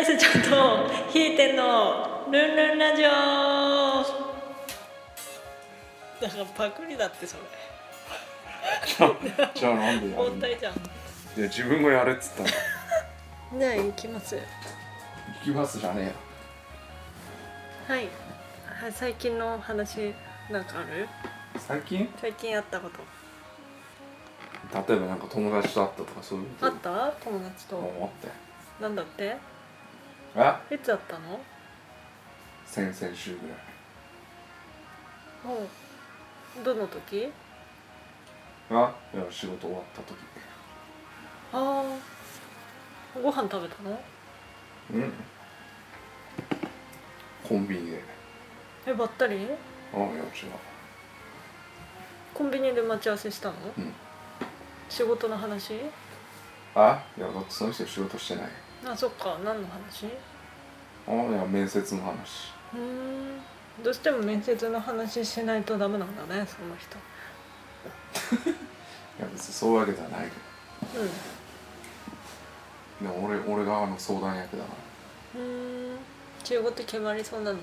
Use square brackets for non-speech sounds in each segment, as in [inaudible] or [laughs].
ナイスちゃんと引いてんの。ルンルンラジオ。だからパクリだってそれ。[laughs] じゃあなんでやる問んだい題じゃん。や自分がやれっつったの。じゃあ行きます？行きますじゃねはい。はい最近の話なんかある？えよ最近？最近あったこと。例えばなんか友達と会ったとかそういうこと？あった？友達と？思って。なんだって？えいつあったの先々週ぐらい。もうどの時？あ？いや仕事終わった時。ああご飯食べたの？うん。コンビニで。えばったり？あいや違う。コンビニで待ち合わせしたの？うん。仕事の話？あ？いやだってその人仕事してないあそっか何の話？あいや面接の話。うーん。どうしても面接の話しないとダメなんだねその人。[laughs] いや別にそういうわけではないけうどでも俺俺があの相談役だから。んうーん。中国って決まりそうなの？うん。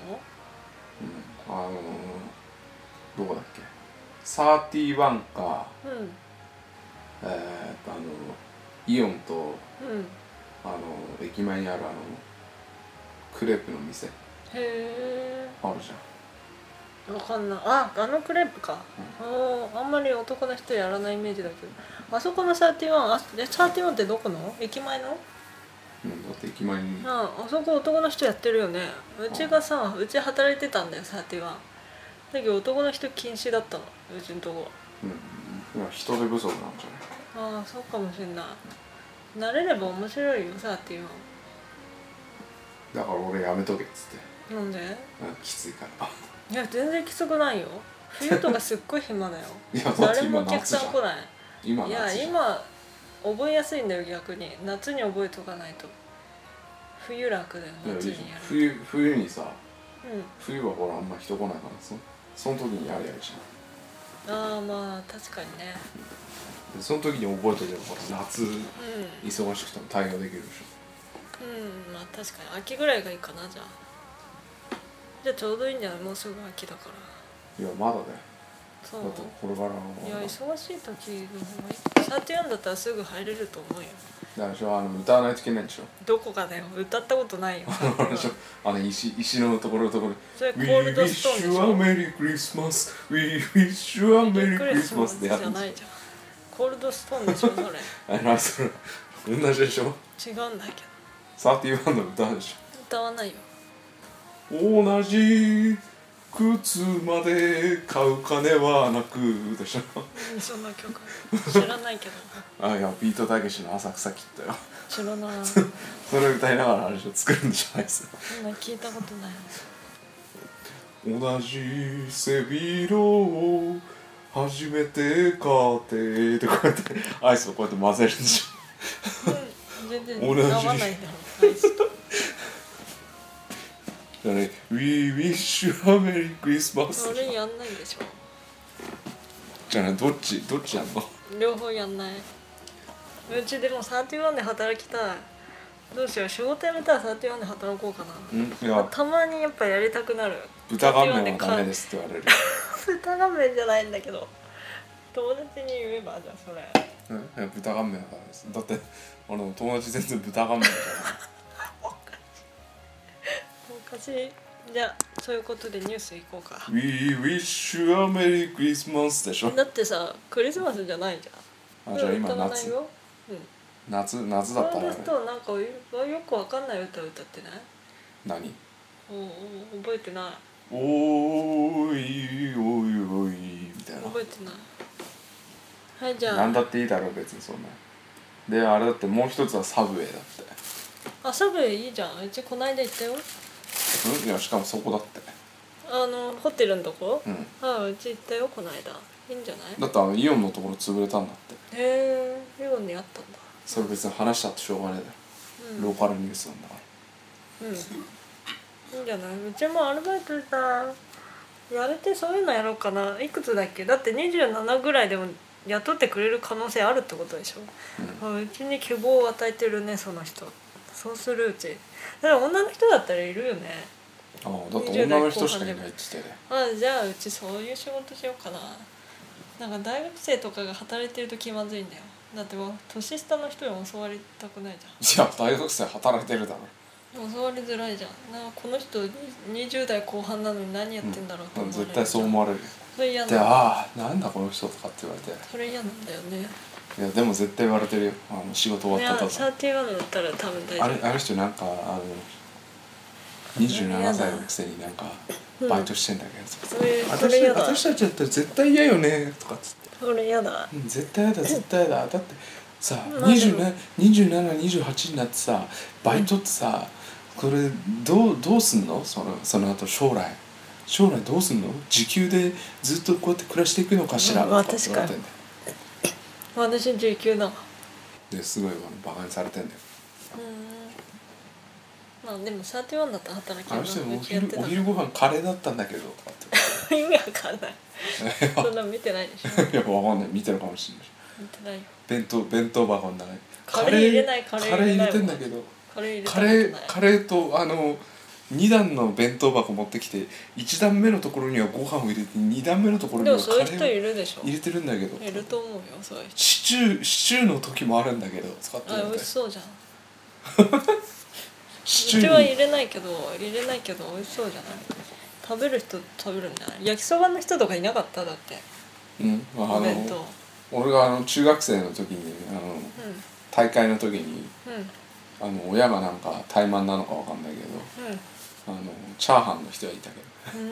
あのどこだっけ？31か。うん。えー、っとあのイオンとうんあの駅前にあるあのクレープの店。へえあるじゃん。わかんない。ああのクレープか、おーあんまり男の人やらないイメージだけど。あそこの31あえ31ってどこの？駅前の？うんだって駅前に。ああそこ男の人やってるよね。うちがさうち働いてたんだよ31だけど男の人禁止だったのうちのとこ。うん。今人手不足なんじゃない？ああそうかもしれない慣れれば面白いよ31だから俺やめとけっつって。なんで？うんきついから。いや全然きつくないよ。冬とかすっごい暇だよ。[laughs] いやだって今誰もお客さん来ない。いや今夏じゃん。今覚えやすいんだよ逆に。夏に覚えとかないと。冬楽だよいやいいじゃん。夏にやる冬冬にさう冬はほらあんま人来ないからそその時にやりゃいいじゃんんああまあ確かにね。でその時に覚えとけば夏う忙しくても対応できるでしんうんまあ確かに。秋ぐらいがいいかなじゃあ。じゃあちょうどいいんじゃない？もうすぐ秋だから。ょいやまだだよそう。だってこれからいや忙しい時の方がいいサーティワンだったらすぐ入れると思うよ。だからでしょ？あの歌わないといけないでしょ？どこかだよ歌ったことないよ。あの石石のところのところそれコ We ールドストーン wish で you し a ょ？Merry Christmas We wish you a Merry ークリスマ Christmas スでやるんでじゃないじゃんコールドストーンでしょそれ。あ何それ同じでしょ違うんだけサーティワンの歌でしど歌わないよ。ょ同じ靴まで買う金はなくでしょそんな曲知らないけどあいやビートたけしの浅草キッドよ知らないそれ歌いながらあれでしょ作るんじゃないですかそんな聞いたことない同じ背広を初めて買ってってこうやってアイスをこうやって混ぜるんでしうん全然同じ合わないんだろアイスょだね。We wish you a Merry Christmas. それやんないでしょ。じゃあねどっちどっちやんの？両方やんない。うちでも31で働きたい。どうしよう仕事辞めたら31で働こうかな。うんいや。たまにやっぱやりたくなる。豚顔面はダメですって言われる。豚顔面じゃないんだけど。友達に言えばじゃあそれ。うんいや豚顔面はダメです。だってあの友達全然豚顔面だかおか [laughs] じゃあそういうことでニュース行こうか。ら We wish you a Merry Christmas でしょ？だってさクリスマスじゃないじゃん。あじゃあ今歌わない夏。ようん。夏夏だったらそうですとなんかよよくわかんない歌歌ってない？何？おお覚えてない。おーいおいおいみたいな。覚えてない。はいじゃあ。何だっていいだろう別にそんな。であれだってもう一つはサブウェイだって。あサブウェイいいじゃん。うちこないだ行ったようん。いやしかもそこだって。あのホテルのとこ？うん。あうち行ったよこないだいいんじゃない？だってあのイオンのところ潰れたんだって。へえイオンにあったんだ。それ別に話したってしょうがねえだろ、うん。ローカルニュースなんだかうん。いいんじゃない？うちもアルバイトさやれてそういうのやろうかな。いくつだっけ？だって27ぐらいでも雇ってくれる可能性あるってことでしょ、あうちに希望を与えてるねその人そうするうち。でも女の人だったらいるよね。ああだって女の人しかいないって言ってたよ。あじゃあうちそういう仕事しようかな。なんか大学生とかが働いてると気まずいんだよ。だってもう年下の人に教わりたくないじいや大学生働いてるだろ。ゃん教わりづらいじゃん。なんかこの人に20代後半なのに何やってんだろうと思われる絶対そう思われるそれ嫌なんでだああなんだこの人とかって言われて。それ嫌なんだよねいやでも絶対言われてるよ。あの仕事終わったとサーティワンだったら多分大丈あれある人なんかあの27歳のくせになんかうん。バイトしてんだけどさ、夫それそだ。私たちだったら絶対嫌よねとかっつって。それ嫌だ。うん絶対嫌だ絶対嫌だ。だってさまあでも。2728になってさバイトってさ、これどうどうすんの？そのその後将来。将来どうすんの？時給でずっとこうやって暮らしていくのかしら、うんまあとかって言われて。んだよ私19だわですごいあのバカにされてんだよ。うんまあでもサーティワンだったら働けるあの人お昼お昼ご飯カレーだったんだけど。意味わかんない。[laughs] そんな見てないでしょ。[laughs] いやわかんない。見てるかもしれない。見てない。よ弁当弁当箱の中に。カレー入れないカレー入れてんだけど。カレー入れたカレーカレーとあの2段の弁当箱持ってきて1段目のところにはご飯を入れて2段目のところにではカレもそういう人いーをるでしょ。入れてるんだけど。いると思うよそういう人。シチューシチューの時もあるんだけど使ってあるんで美味しそうじゃん。[laughs] シチュうちは入ーれないけど入れないけど美味しそうじゃない。食べる人食べるんじゃない。焼きそばの人とかいなかった？だって。にうんあお弁当。の俺があの中学生の時にあのう大会の時にんうん。あの親がなんか怠慢なのかわかんないけどうんあのチャーハンの人はいたけど。う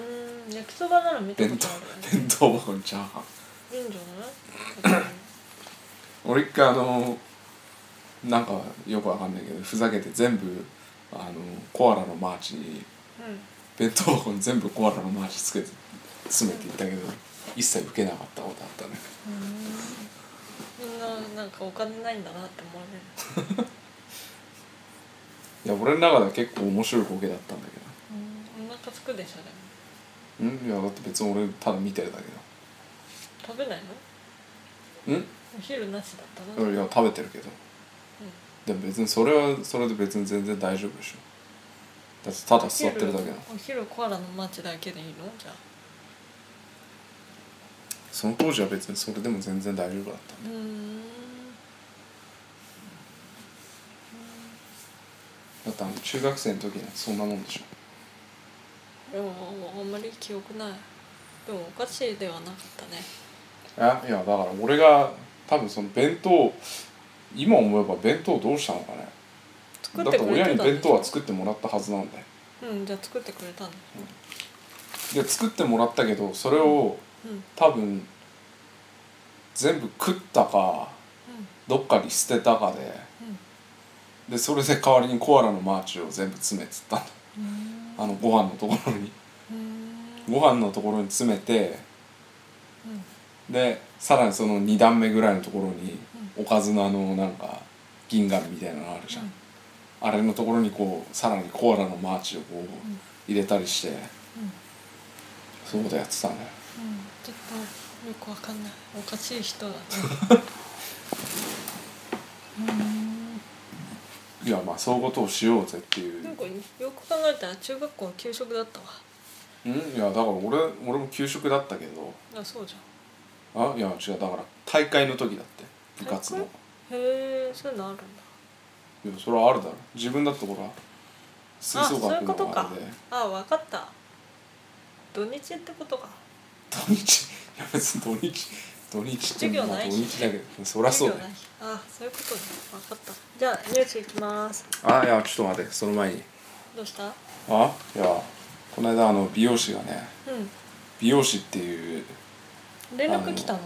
ーん焼きそばなら見たことある弁当箱にチャーハン。いいんじゃない俺一回あのなんかよくわかんないけどふざけて全部あのコアラのマーチにうん弁当箱に全部コアラのマーチつけて詰めていったけど一切受けなかったことあったね。みん。ななんかお金ないんだなって思われるいや俺の中では結構面白いボケだったんだけうんお腹すくでしょでも。んいやだって別に俺ただ見てるだけ食べないの？どうん？お昼なしだったの？いや食べてるけど。でも別にそれはそれで別に全然大丈夫でしょ。だってただ座ってるだけなのお昼コアラのマーチだけでいいの？じゃあ。その当時は別にそれでも全然大丈夫だったうーん。だってあの中学生の時にはそんなもんでしょでもあんまり記憶ないでもお菓子ではなかったねいやいやだから俺が多分その弁当今思えば弁当どうしたのかねだって親に弁当は作ってもらったはずなんだようんじゃあ作ってくれたんだで作ってもらったけどそれをうん多分全部食ったかどっかに捨てたかででそれで代わりにコアラのマーチを全部詰めてったんだあのご飯のところに。うんご飯のところに詰めてでさらにその2段目ぐらいのところにおかずのあのなんか銀紙みたいなのあるじゃん、うん。あれのところにこうさらにコアラのマーチをこう入れたりして、そういうことやってたんだようん。ちょっとよくわかんない。おかしい人だね [laughs] いやまあそういうことをしようぜっていう。なんかよく考えたら中学校は給食だったわ。うんいやだから俺俺も給食だったけど。あそうじあいや違うだから大会の時だって部活の。ゃんへえそういうのあるんだ。いやそれはあるだろ。自分だってほら吹奏あそうい楽うことか。のあれであわかった。土日ってことか。土日？いや別に土日。土日って授業まあ土日だけど。そりゃそうだよあそういうことね。わかった。じゃあニュースいきます。あいやちょっと待って。その前に。どうした？あいやこの間あの美容師がねう美容師っていうん連絡来たの？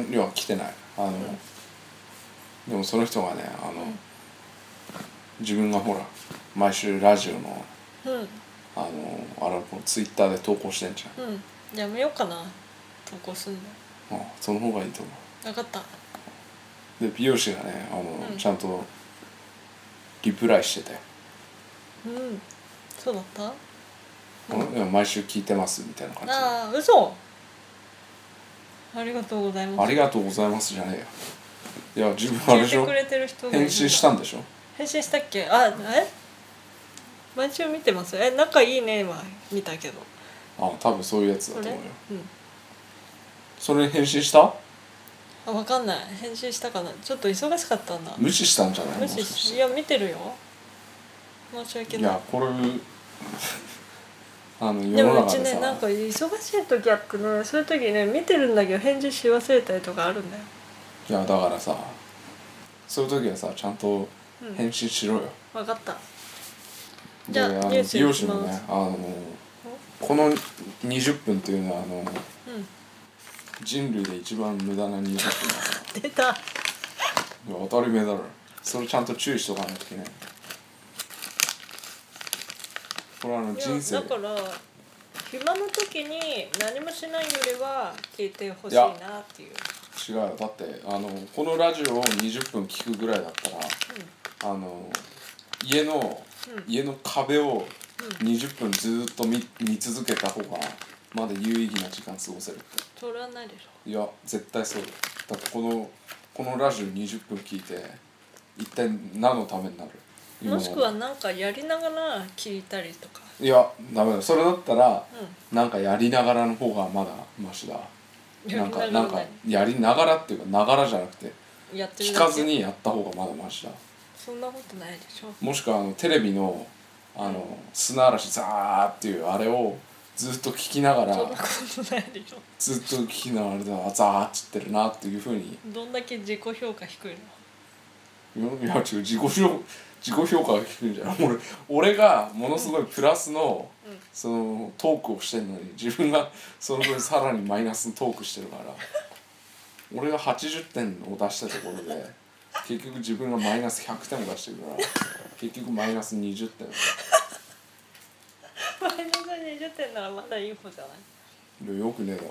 ん？いや来てない。あの、でもその人がねあの、自分がほら毎週ラジオのうん。あのあれこうツイッターで投稿してんじうん。やめようかな。投稿すんの。ゃん、あその方がいいと思分かった。うで美容師がねあの、うん。ちゃんとリプライしてて。うん。そうだった「いや毎週聞いてます」みたいな感じで。ああ嘘。ありがとうございます。ありがとうございます」じゃねえよ。いや自分あれでしょ？聞いてくれてる人がいるんだ返信したんでしょ？返信したっけ？あえ？毎週見てます？え仲いいねは見たけど。あ多分そういうやつだそれと思うよ。うん。それ返信した？あ分かんない。返信したかな。ちょっと忙しかったんだ。無視したんじゃない？無視もしいや見てるよ。申し訳ない。いやこれ [laughs] あので世のもうち中でさ。ねなんか忙しい時あってねそういう時ね見てるんだけど返事し忘れたりとかあるんだよ。いやだからさそういう時はさちゃんとうん。返信しろよ、分かった。でじゃああのニュース美容師のいきますねあのこの20分っていうのはあのうん人類で一番無駄な20分だから出た。当たり前だろ。それちゃんと注意しとかないといけない。これはあの人生。だから暇の時に何もしないよりは聞いてほしいなっていう。違うよ。だってあのこのラジオを20分聞くぐらいだったらあの家の、うん。家の壁をうん。20分ずっと見見続けた方がまだ有意義な時間過ごせるって。それはないでしょ。いや絶対そう。だよだってこのこのラジオ20分聞いて一体何のためになる？もしくはなんかやりながら聞いたりとか。いやダメだ。それだったらうなんかやりながらの方がまだマシだ。んなんかやりがなんからやりながらっていうかながらじゃなくてやってるだけ。聞かずにやった方がまだマシだ。そんなことないでしょ。もしくはあのテレビのあの砂嵐ザーっていうあれをずっと聞きながらそんなことないでしょ。ずっと聞きながらあザーっつってるなっていうふうに。どんだけ自己評価低いの？いや違う自己評自己評価が低いんじゃない。俺俺がものすごいプラスのうん。そのトークをしてるのに自分がその分さらにマイナスのトークしてるから俺が80点を出したところで結局自分がマイナス100点を出してるから結局マイナス20点マイナス20点ならまだいい方じゃない？いやよくねえだろ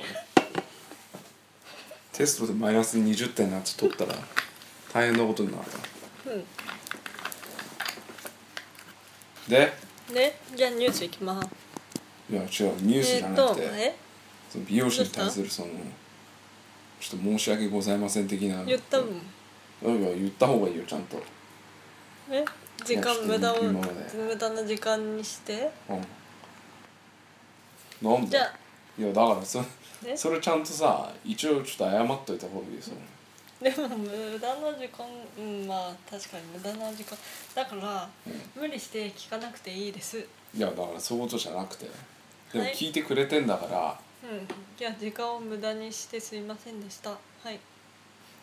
テストでマイナス20点のやつ取ったら大変なことになるわうん。で？でじゃあニュースいきますいや違うニュースじゃなくて、えその美容師に対するそのちょっと申し訳ございません的な。言ったもん。言った方がいいよちゃんと。え？時間無駄を無駄な時間にして？うんなんでじゃあ。いやだからそねそれちゃんとさ一応ちょっと謝っといた方がいいよそれ。でも無駄な時間うんまあ確かに無駄な時間。だから、無理して聞かなくていいです。うんいやだからそういうことじゃなくて。でもはい聞いてくれてんだから、じゃあ時間を無駄にしてすいませんでした。はい。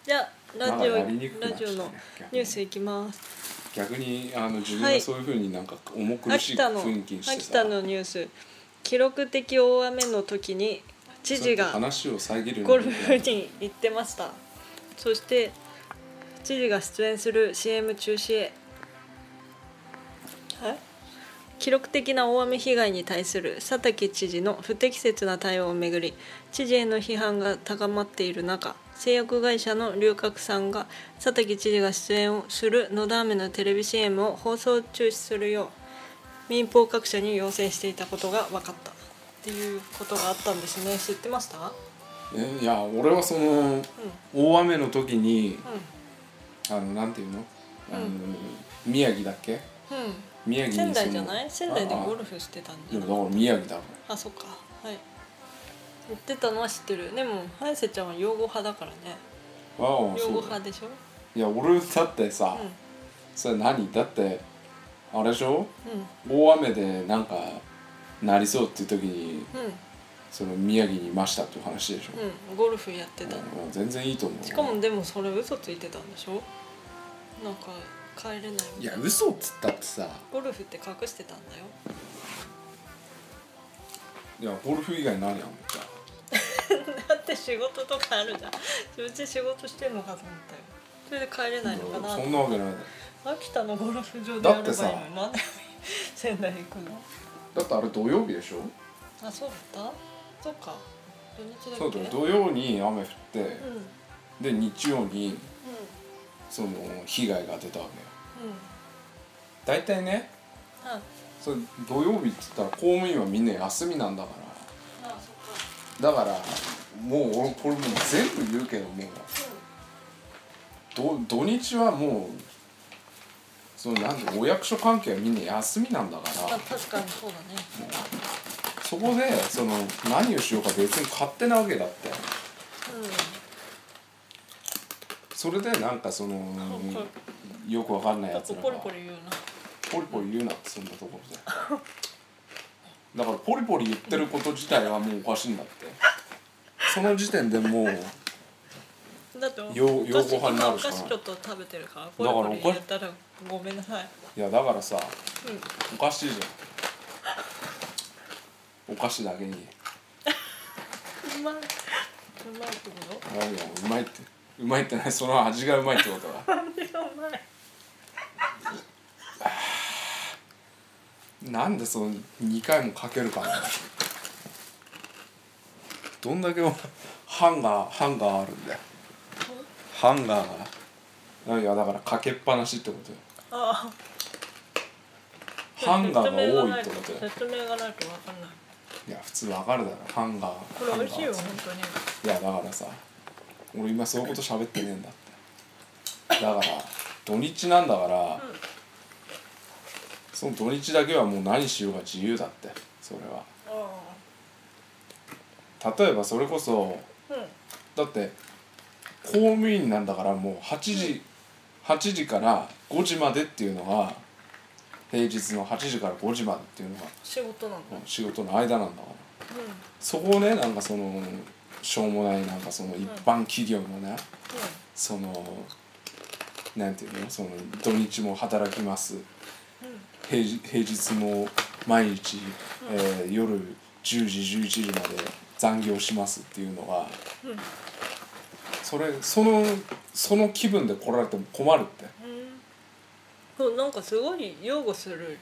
じゃあラなんかジオやりにくくなラジオのニュースいきます。逆にあの自分はいがそういうふうになんか重苦しい。秋田の雰囲気にしてさ、秋田のニュース記録的大雨の時に知事がゴルなフに行ってました。そして知事が出演する CM 中止へ。はい記録的な大雨被害に対する佐竹知事の不適切な対応をめぐり知事への批判が高まっている中製薬会社の龍角散が佐竹知事が出演をするのだ飴のテレビ CM を放送中止するよう民放各社に要請していたことが分かったっていうことがあったんですね。知ってました？えいや俺はその大雨の時にあのなんていうの？あの、宮城だっけ？うん、うん宮城仙台じゃない？仙台でゴルフしてたんいじゃないやだから宮城だろあそっか。はい。言ってたのは知ってる。でも早瀬ちゃんは養護派だからね。ああ養護派でしょ？いや俺だってさ、うん。それ何？だってあれでしょ？うん。大雨でなんかなりそうっていう時にうん。その宮城にいましたっていう話でしょ、うん。ゴルフやってたの。うん。全然いいと思う。しかもでもそれ嘘ついてたんでしょ？なんか帰れないいや嘘っつったってさ。ゴルフって隠してたんだよ。いやゴルフ以外何やんの？じゃあだって仕事とかあるじゃん。うち仕事してんのかと思ったよ。それで帰れないのかなそんなわけない秋田のゴルフ場でやればいいだってさ。のになんで [laughs] 仙台行くの？だってあれ土曜日でしょ？あそうだった？そっか。土日だそうだよ。土曜に雨降って、うん。うんで日曜にうその被害が出たわけよ。んうん。大体ねあそれ土曜日っつったら公務員はみんな休みなんだかあそっか。らだからもう俺これもう全部言うけども。うど土日はもうそのなんでお役所関係はみんな休みなんだかあら確かにそうだね。そこでその何をしようか別に勝手なわけだって。それでなんかそのよくわかんないやつらがポリポリ言うな。ポリポリ言うなってそんなところで。だからポリポリ言ってること自体はもうおかしいんだって。その時点でもうだってよお菓子洋ご飯になるおしかない。菓子ちょっと食べてるからポだリポリからお菓子言ったらごめんなさい。いやだからさうん。おかしいじゃん。お菓子だけに。うまい。うまいってこあいやうまいって？うまいってない。その味がうまいってことだ。となんでうまい？なんでその2回もかけるかな。どんだけハンガーハンガーあるんだよハンガーがいやだからかけっぱなしってことよ。ああハンガーが多いってことよ。説明がないと分かんない。いや普通わかるだろハンガーこれ美味しいよ本当に。いやだからさ俺今そういうこと喋ってねえんだって。だから土日なんだから、その土日だけはもう何しようが自由だってそれは。あ例えばそれこそあうん。だって公務員なんだからもう8時、8時から5時までっていうのが平日の8時から5時までっていうのが仕事なんだ。仕事の間なんだから。うん。そこをねなんかそのしょうもないなんかその一般企業のね、そのなんていうの？その土日も働きます。平日平日も毎日、えー夜10時11時まで残業しますっていうのが、うんそれそのその気分で来られても困るって。うん。そうなんかすごい擁護するよね。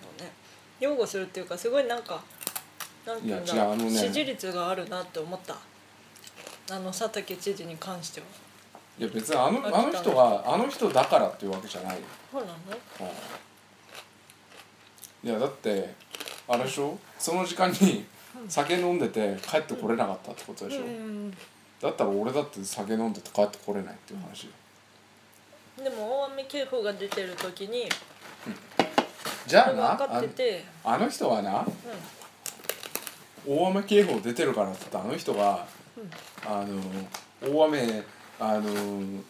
擁護するっていうかすごいなんかなんていうんだね。支持率があるなって思った。あの佐竹知事に関しては。いや別にあのああの人があの人だからっていうわけじゃないよ、そうなの？うん。いやだってあれでしょ？その時間に酒飲んでて帰ってこれなかったってことでしょ、うんだったら俺だって酒飲んでて帰ってこれないっていう話よ。でも大雨警報が出てる時にじゃあ分かってて。あの人はな大雨警報出てるからって言ってあの人が、あの大雨あの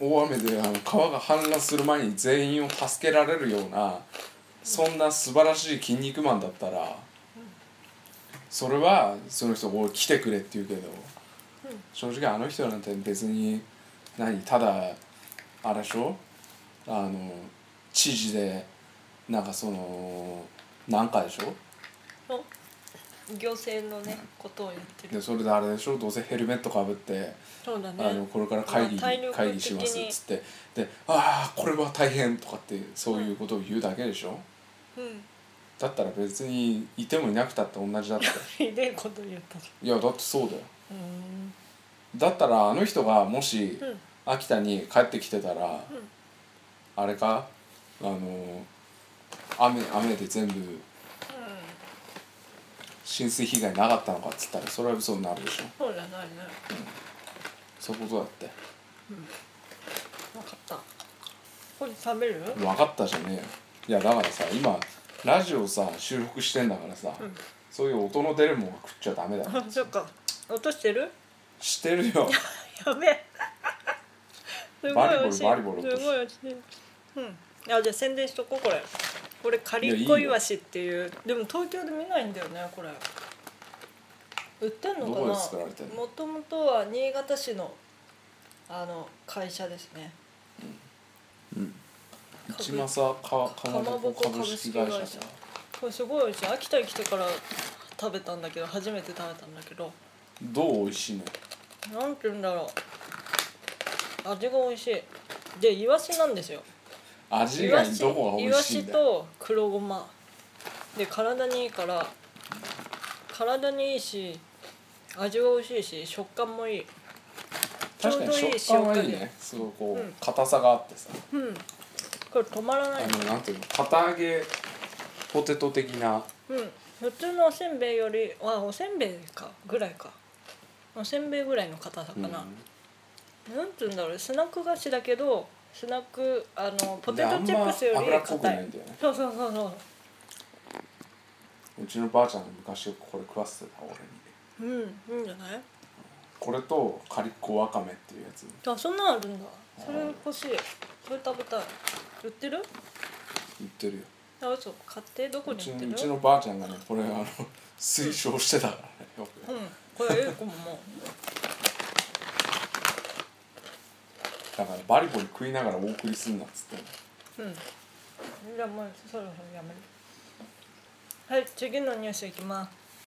大雨であの川が氾濫する前に全員を助けられるようなそんな素晴らしい筋肉マンだったら、それはその人を来てくれって言うけど、正直あの人なんて別に何ただあれでしょ？あの知事でなんかそのなんかでしょ？うん行政のねことをやってる。でそれであれでしょ？どうせヘルメットかぶって、そうだね。あのこれから会議、まあ会議しますっつって。で「ああこれは大変」とかってそういうことを言うだけでしょ、うん。だったら別にいてもいなくたって同じだって。[laughs] ひでえこと言ったじいやだってそうだよだったらあの人がもしうん。秋田に帰ってきてたら、あれか？あの雨雨で全部浸水被害なかったのかっつったらそれは嘘になるでしょ。そうじゃないね。そういうことだって。分かった。これ食べる？分かったじゃねえよ。いやだからさ今ラジオさ収録してんだからさ、うん。そういう音の出るもんは食っちゃダメだよ。あそっか落としてる？してるよ。[laughs] やべえ。[laughs] すごい落としすごい美味しいうん。あじゃあ宣伝しとこうこれ。これカリッコイワシっていう。でも東京で見ないんだよねこれ。売ってんのかな？もともとは新潟市のあの会社ですね。一政かかまぼこ株式会社だこれすごい美味しい。秋田に来てから食べたんだけど初めて食べたんだけどどう美味しいの？なんて言うんだろう。味が美味しい。でイワシなんですよ。味以イワシ外にどこが美イワシ味しいんだ？よと黒ごま。で体にいいから体にいいし味が美味しいし食感もいい。確かに食感はいいね。すごいこう、うん。硬さがあってさ。うん。これ止まらない。あのなんていうの？堅揚げポテト的な。うん。普通のおせんべいよりあおせんべいか。ぐらいかおせんべいぐらいの硬さかな、なんて言うんだろうスナック菓子だけどスナックあのポテトチップスより硬い。ね。そうそうそうそう。うちのばあちゃんが昔これ食わせてた俺に。うんいいんじゃない？これとカリッコわかめっていうやつ。あそんなんあるんだ。それ欲しい。それ食べたい。売ってる？売ってるよ。あ嘘。買って？どこに売ってる？うちのばあちゃんがねこれあの推奨してたからねよく。うんこれええ子ももだからバリバリ食いながらお送りすんなっつってううん。じゃあもうそろそろやめる。はい次のニュースいきます。